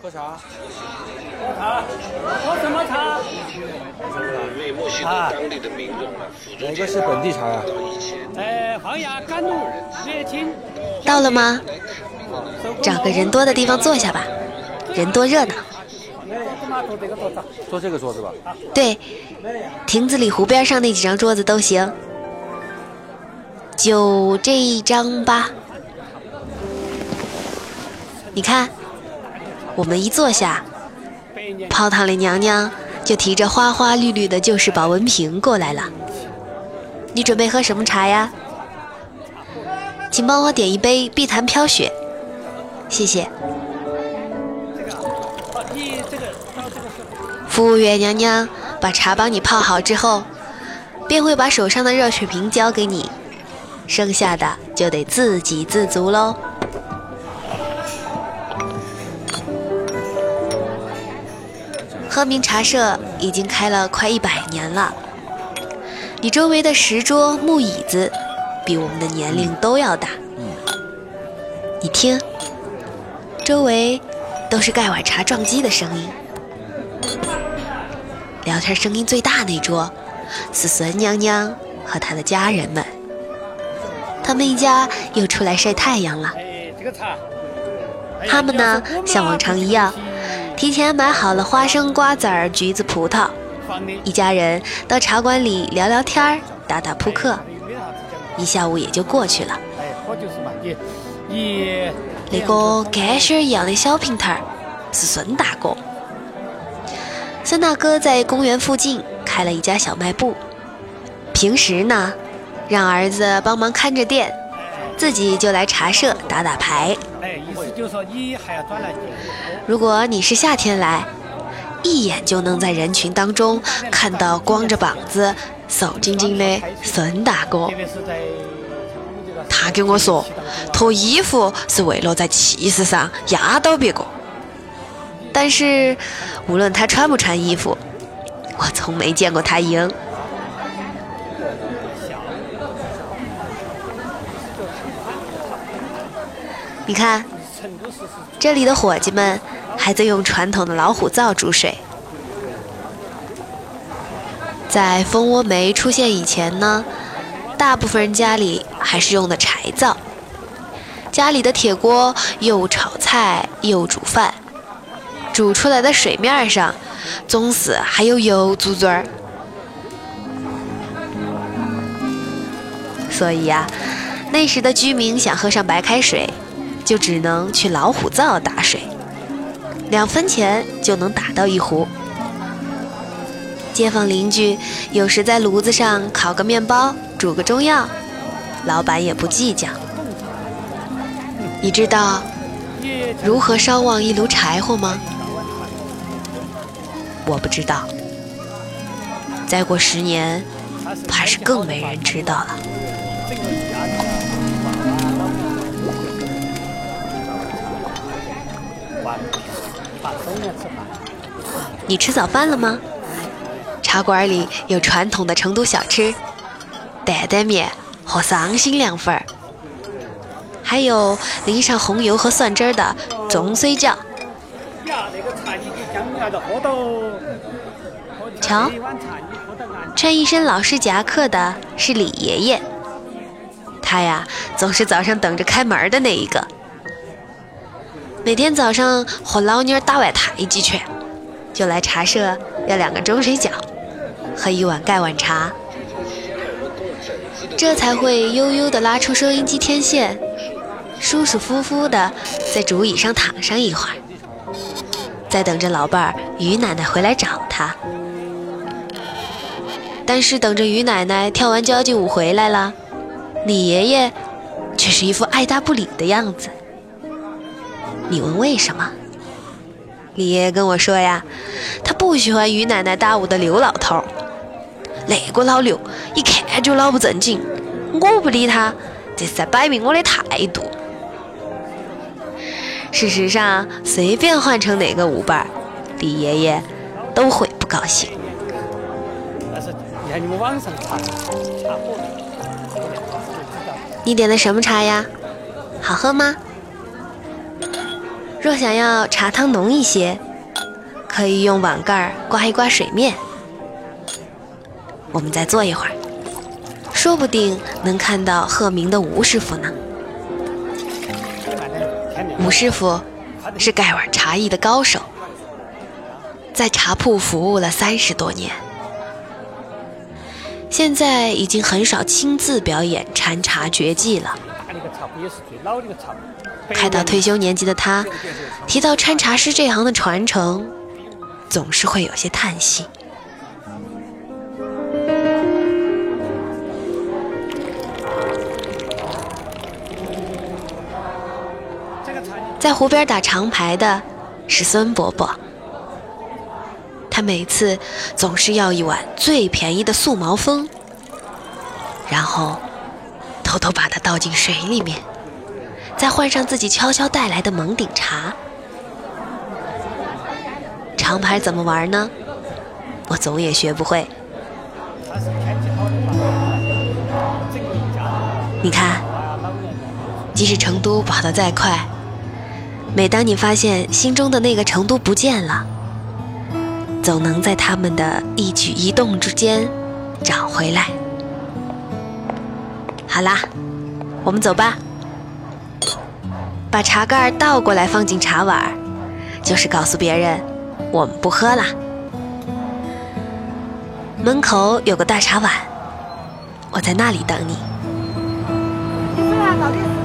喝茶。喝茶，喝什么茶？为墨西哥当地的民众啊，哪个是本地茶呀？呃，黄芽甘露，烈青。到了吗？找个人多的地方坐下吧，人多热闹。坐这个桌子吧。对，亭子里湖边上那几张桌子都行，就这一张吧。你看，我们一坐下，泡汤里娘娘就提着花花绿绿的旧式保温瓶过来了。你准备喝什么茶呀？请帮我点一杯碧潭飘雪，谢谢。服务员娘娘把茶帮你泡好之后，便会把手上的热水瓶交给你，剩下的就得自给自足喽。鹤鸣茶社已经开了快一百年了，你周围的石桌木椅子比我们的年龄都要大。你听，周围都是盖碗茶撞击的声音。聊天声音最大那桌是孙娘娘和她的家人们，他们一家又出来晒太阳了。他们呢，像往常一样，提前买好了花生、瓜子儿、橘子、葡萄，一家人到茶馆里聊聊天儿、打打扑克，一下午也就过去了。哎，好就是慢点。你那个干心儿一样的小平台儿是孙大哥。孙大哥在公园附近开了一家小卖部，平时呢，让儿子帮忙看着店，自己就来茶社打打牌。就说你还要转来。如果你是夏天来，一眼就能在人群当中看到光着膀子、瘦精精的孙大哥。他跟我说，脱衣服是为了在气势上压倒别个。但是，无论他穿不穿衣服，我从没见过他赢。你看，这里的伙计们还在用传统的老虎灶煮水。在蜂窝煤出现以前呢，大部分人家里还是用的柴灶，家里的铁锅又炒菜又煮饭。煮出来的水面上，总是还有油珠珠儿。所以呀，那时的居民想喝上白开水，就只能去老虎灶打水，两分钱就能打到一壶。街坊邻居有时在炉子上烤个面包，煮个中药，老板也不计较。你知道如何烧旺一炉柴火吗？我不知道，再过十年，怕是更没人知道了。你吃早饭了吗？茶馆里有传统的成都小吃，担担面和伤心凉粉儿，还有淋上红油和蒜汁儿的粽水饺。瞧，穿一身老式夹克的是李爷爷，他呀总是早上等着开门的那一个。每天早上和老妞打完太极拳，就来茶社要两个钟水饺和一碗盖碗茶，这才会悠悠地拉出收音机天线，舒舒服服地在竹椅上躺上一会儿。在等着老伴儿于奶奶回来找他，但是等着于奶奶跳完交际舞回来了，李爷爷却是一副爱答不理的样子。你问为什么？李爷爷跟我说呀，他不喜欢于奶奶搭舞的刘老头，那个老刘一看就老不正经，我不理他，这是在摆明我的态度。事实上，随便换成哪个舞伴，李爷爷都会不高兴。你点的什么茶呀？好喝吗？若想要茶汤浓一些，可以用碗盖刮一刮水面。我们再坐一会儿，说不定能看到鹤鸣的吴师傅呢。吴师傅是盖碗茶艺的高手，在茶铺服务了三十多年，现在已经很少亲自表演禅茶绝技了。快到退休年纪的他，提到掺茶师这行的传承，总是会有些叹息。在湖边打长牌的是孙伯伯，他每次总是要一碗最便宜的素毛峰，然后偷偷把它倒进水里面，再换上自己悄悄带来的蒙顶茶。长牌怎么玩呢？我总也学不会。你看，即使成都跑得再快。每当你发现心中的那个成都不见了，总能在他们的一举一动之间找回来。好啦，我们走吧。把茶盖倒过来放进茶碗，就是告诉别人我们不喝了。门口有个大茶碗，我在那里等你。你这样早点。